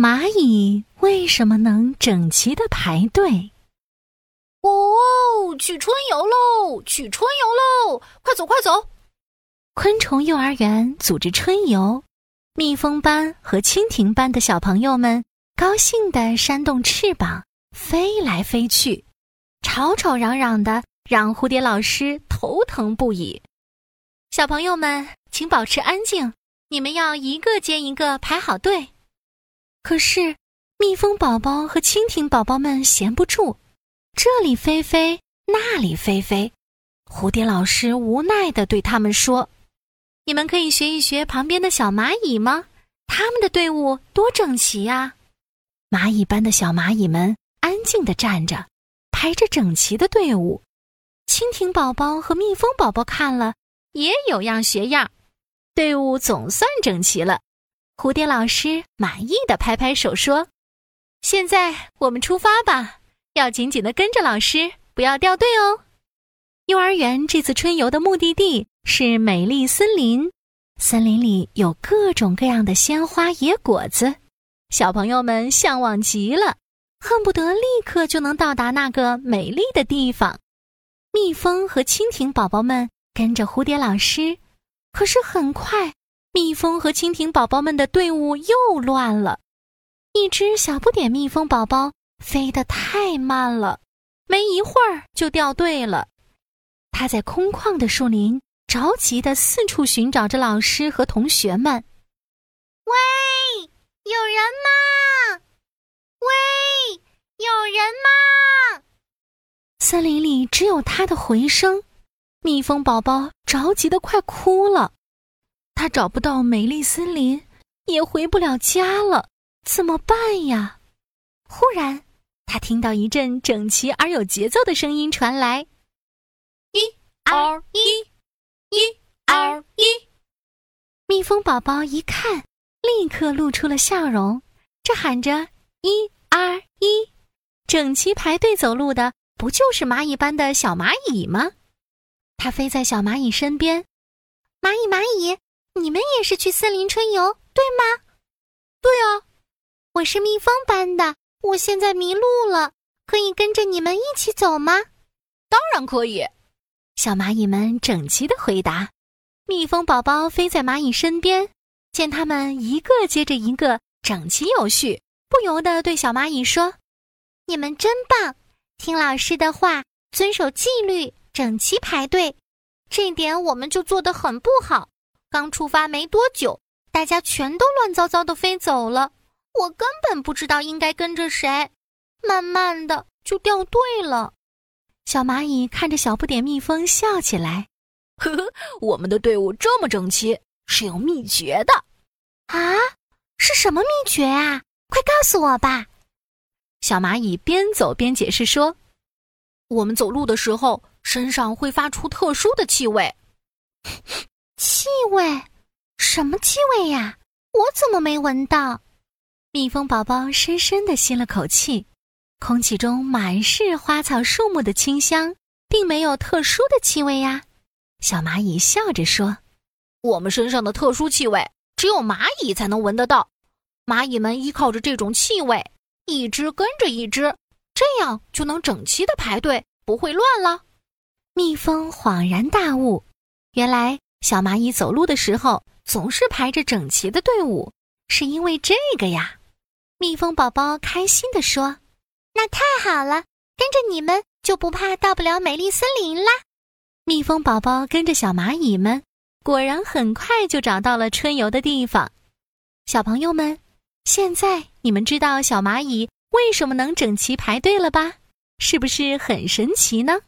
蚂蚁为什么能整齐的排队？哦，去春游喽！去春游喽！快走，快走！昆虫幼儿园组织春游，蜜蜂班和蜻蜓班的小朋友们高兴地扇动翅膀，飞来飞去，吵吵嚷嚷的，让蝴蝶老师头疼不已。小朋友们，请保持安静，你们要一个接一个排好队。可是，蜜蜂宝宝和蜻蜓宝宝们闲不住，这里飞飞，那里飞飞。蝴蝶老师无奈地对他们说：“你们可以学一学旁边的小蚂蚁吗？他们的队伍多整齐呀！”蚂蚁班的小蚂蚁们安静地站着，排着整齐的队伍。蜻蜓宝宝和蜜蜂宝宝看了，也有样学样，队伍总算整齐了。蝴蝶老师满意的拍拍手说：“现在我们出发吧，要紧紧的跟着老师，不要掉队哦。”幼儿园这次春游的目的地是美丽森林，森林里有各种各样的鲜花野果子，小朋友们向往极了，恨不得立刻就能到达那个美丽的地方。蜜蜂和蜻蜓宝宝们跟着蝴蝶老师，可是很快。蜜蜂和蜻蜓宝宝们的队伍又乱了，一只小不点蜜蜂宝宝飞得太慢了，没一会儿就掉队了。它在空旷的树林着急地四处寻找着老师和同学们。喂，有人吗？喂，有人吗？森林里只有它的回声，蜜蜂宝宝着急的快哭了。他找不到美丽森林，也回不了家了，怎么办呀？忽然，他听到一阵整齐而有节奏的声音传来：“一、二、一，一、二、一。”蜜蜂宝宝一看，立刻露出了笑容。这喊着“一、二、一”，整齐排队走路的，不就是蚂蚁班的小蚂蚁吗？它飞在小蚂蚁身边，蚂蚁，蚂蚁。你们也是去森林春游，对吗？对啊，我是蜜蜂班的，我现在迷路了，可以跟着你们一起走吗？当然可以。小蚂蚁们整齐的回答。蜜蜂宝宝飞在蚂蚁身边，见它们一个接着一个整齐有序，不由得对小蚂蚁说：“你们真棒，听老师的话，遵守纪律，整齐排队。这点我们就做得很不好。”刚出发没多久，大家全都乱糟糟的飞走了，我根本不知道应该跟着谁，慢慢的就掉队了。小蚂蚁看着小不点蜜蜂笑起来，呵呵，我们的队伍这么整齐是有秘诀的，啊，是什么秘诀啊？快告诉我吧！小蚂蚁边走边解释说：“我们走路的时候身上会发出特殊的气味。”气味，什么气味呀？我怎么没闻到？蜜蜂宝宝深深的吸了口气，空气中满是花草树木的清香，并没有特殊的气味呀。小蚂蚁笑着说：“我们身上的特殊气味，只有蚂蚁才能闻得到。蚂蚁们依靠着这种气味，一只跟着一只，这样就能整齐的排队，不会乱了。”蜜蜂恍然大悟，原来。小蚂蚁走路的时候总是排着整齐的队伍，是因为这个呀。蜜蜂宝宝开心地说：“那太好了，跟着你们就不怕到不了美丽森林啦。”蜜蜂宝宝跟着小蚂蚁们，果然很快就找到了春游的地方。小朋友们，现在你们知道小蚂蚁为什么能整齐排队了吧？是不是很神奇呢？